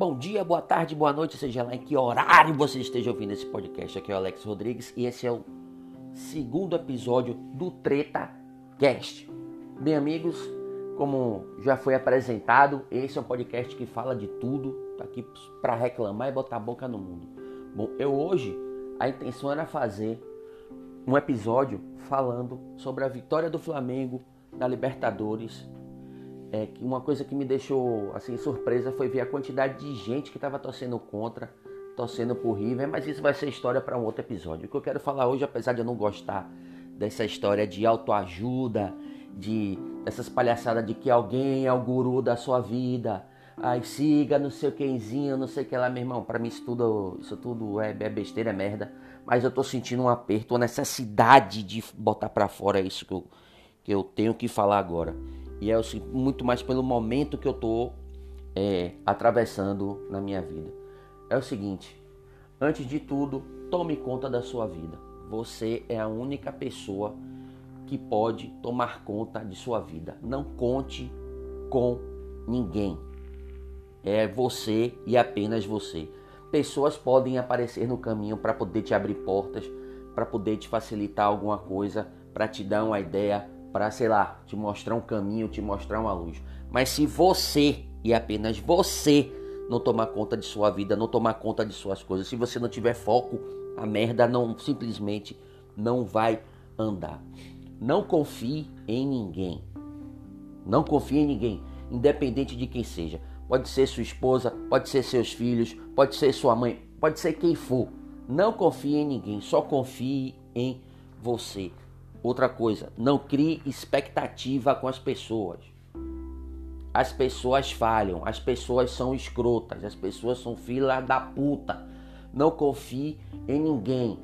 Bom dia, boa tarde, boa noite, seja lá em que horário você esteja ouvindo esse podcast. Aqui é o Alex Rodrigues e esse é o segundo episódio do Treta Cast. Bem, amigos, como já foi apresentado, esse é um podcast que fala de tudo, tá aqui para reclamar e botar a boca no mundo. Bom, eu hoje a intenção era fazer um episódio falando sobre a vitória do Flamengo na Libertadores. É uma coisa que me deixou assim surpresa foi ver a quantidade de gente que estava torcendo contra, torcendo por River, mas isso vai ser história para um outro episódio. O que eu quero falar hoje, apesar de eu não gostar dessa história de autoajuda, de essas palhaçadas de que alguém é o guru da sua vida, ai siga no seu quemzinho, não sei o que lá, meu irmão. Para mim isso tudo, isso tudo é, é, besteira, é merda. Mas eu tô sentindo um aperto, uma necessidade de botar para fora isso que eu, que eu tenho que falar agora. E é muito mais pelo momento que eu tô é, atravessando na minha vida. É o seguinte, antes de tudo, tome conta da sua vida. Você é a única pessoa que pode tomar conta de sua vida. Não conte com ninguém. É você e apenas você. Pessoas podem aparecer no caminho para poder te abrir portas, para poder te facilitar alguma coisa, para te dar uma ideia, para sei lá, te mostrar um caminho, te mostrar uma luz. Mas se você e apenas você não tomar conta de sua vida, não tomar conta de suas coisas, se você não tiver foco, a merda não simplesmente não vai andar. Não confie em ninguém. Não confie em ninguém, independente de quem seja. Pode ser sua esposa, pode ser seus filhos, pode ser sua mãe, pode ser quem for. Não confie em ninguém, só confie em você. Outra coisa, não crie expectativa com as pessoas. As pessoas falham, as pessoas são escrotas, as pessoas são fila da puta. Não confie em ninguém.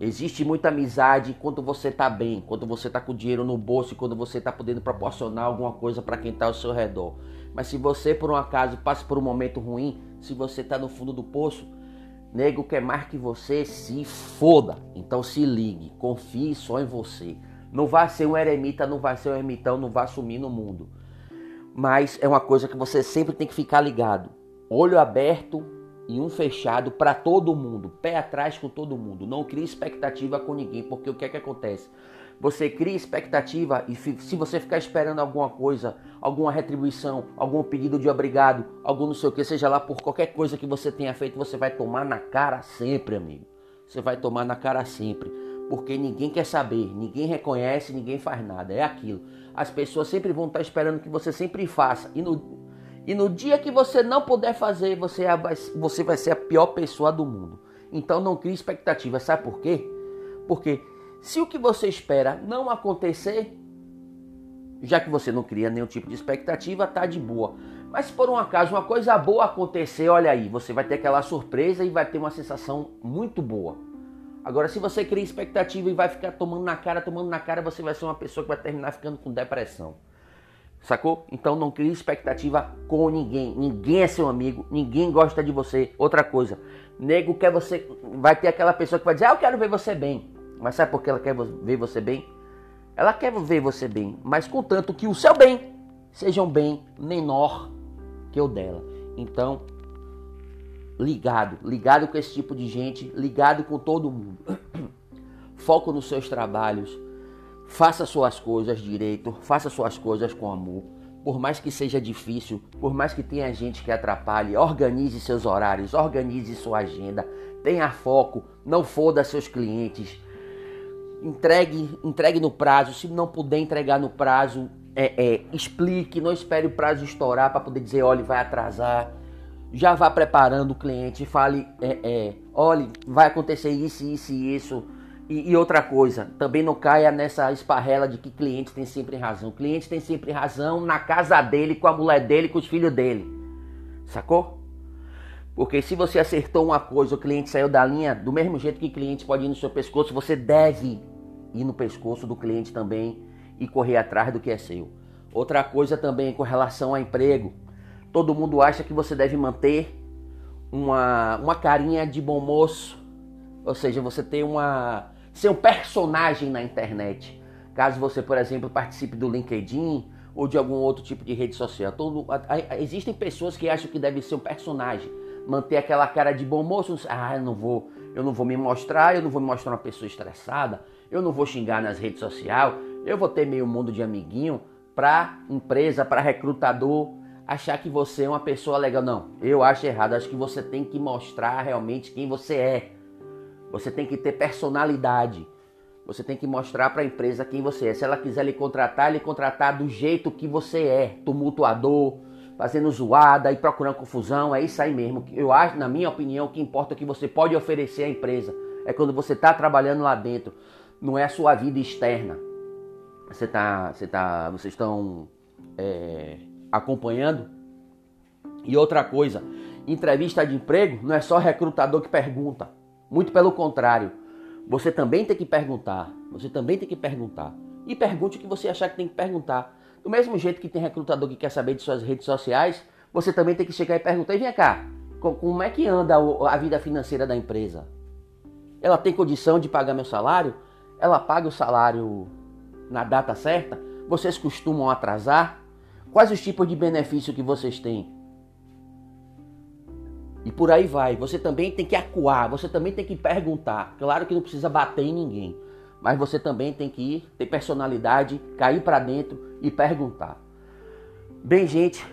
Existe muita amizade quando você tá bem, quando você tá com dinheiro no bolso e quando você tá podendo proporcionar alguma coisa para quem tá ao seu redor. Mas se você por um acaso passa por um momento ruim, se você tá no fundo do poço, nego quer mais que você se foda. Então se ligue, confie só em você. Não vai ser um eremita, não vai ser um ermitão, não vai sumir no mundo. Mas é uma coisa que você sempre tem que ficar ligado. Olho aberto e um fechado para todo mundo, pé atrás com todo mundo. Não crie expectativa com ninguém, porque o que é que acontece? Você cria expectativa e se você ficar esperando alguma coisa, alguma retribuição, algum pedido de obrigado, algum não sei o que, seja lá por qualquer coisa que você tenha feito, você vai tomar na cara sempre, amigo. Você vai tomar na cara sempre. Porque ninguém quer saber, ninguém reconhece, ninguém faz nada. É aquilo. As pessoas sempre vão estar esperando que você sempre faça. E no, e no dia que você não puder fazer, você, é você vai ser a pior pessoa do mundo. Então não crie expectativa. Sabe por quê? Porque se o que você espera não acontecer, já que você não cria nenhum tipo de expectativa, tá de boa. Mas se por um acaso uma coisa boa acontecer, olha aí, você vai ter aquela surpresa e vai ter uma sensação muito boa. Agora, se você cria expectativa e vai ficar tomando na cara, tomando na cara, você vai ser uma pessoa que vai terminar ficando com depressão. Sacou? Então não crie expectativa com ninguém. Ninguém é seu amigo, ninguém gosta de você. Outra coisa, nego quer você. Vai ter aquela pessoa que vai dizer, ah, eu quero ver você bem. Mas sabe por que ela quer ver você bem? Ela quer ver você bem, mas contanto que o seu bem seja um bem menor que o dela. Então, ligado, ligado com esse tipo de gente, ligado com todo mundo. Foco nos seus trabalhos Faça suas coisas direito, faça suas coisas com amor. Por mais que seja difícil, por mais que tenha gente que atrapalhe, organize seus horários, organize sua agenda, tenha foco, não foda seus clientes. Entregue, entregue no prazo. Se não puder entregar no prazo, é, é, explique, não espere o prazo estourar para poder dizer, olha, vai atrasar. Já vá preparando o cliente, fale, é, é, olha, vai acontecer isso, isso e isso e, e, outra coisa, também não caia nessa esparrela de que cliente tem sempre razão. O cliente tem sempre razão na casa dele, com a mulher dele, com os filhos dele. Sacou? Porque se você acertou uma coisa, o cliente saiu da linha, do mesmo jeito que o cliente pode ir no seu pescoço, você deve ir no pescoço do cliente também e correr atrás do que é seu. Outra coisa também com relação a emprego. Todo mundo acha que você deve manter uma, uma carinha de bom moço. Ou seja, você tem uma ser um personagem na internet. Caso você, por exemplo, participe do LinkedIn ou de algum outro tipo de rede social. Todo, existem pessoas que acham que deve ser um personagem, manter aquela cara de bom moço. Ah, eu não vou, eu não vou me mostrar, eu não vou me mostrar uma pessoa estressada, eu não vou xingar nas redes sociais, eu vou ter meio mundo de amiguinho para empresa, para recrutador achar que você é uma pessoa legal. Não, eu acho errado. Acho que você tem que mostrar realmente quem você é. Você tem que ter personalidade. Você tem que mostrar para a empresa quem você é. Se ela quiser lhe contratar, lhe contratar do jeito que você é, tumultuador, fazendo zoada e procurando confusão. É isso aí mesmo. Eu acho, na minha opinião, o que importa é o que você pode oferecer à empresa. É quando você está trabalhando lá dentro. Não é a sua vida externa. Você tá, você tá, vocês estão é, acompanhando. E outra coisa, entrevista de emprego não é só recrutador que pergunta. Muito pelo contrário. Você também tem que perguntar. Você também tem que perguntar. E pergunte o que você achar que tem que perguntar. Do mesmo jeito que tem recrutador que quer saber de suas redes sociais, você também tem que chegar e perguntar: e vem cá, como é que anda a vida financeira da empresa? Ela tem condição de pagar meu salário? Ela paga o salário na data certa? Vocês costumam atrasar? Quais os tipos de benefício que vocês têm? E por aí vai. Você também tem que acuar, você também tem que perguntar. Claro que não precisa bater em ninguém, mas você também tem que ir, ter personalidade, cair para dentro e perguntar. Bem, gente,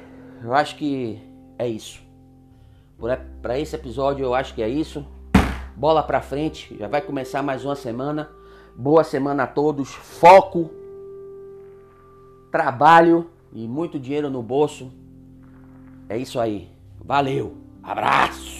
eu acho que é isso. Para esse episódio, eu acho que é isso. Bola para frente, já vai começar mais uma semana. Boa semana a todos. Foco, trabalho e muito dinheiro no bolso. É isso aí. Valeu! Abraço!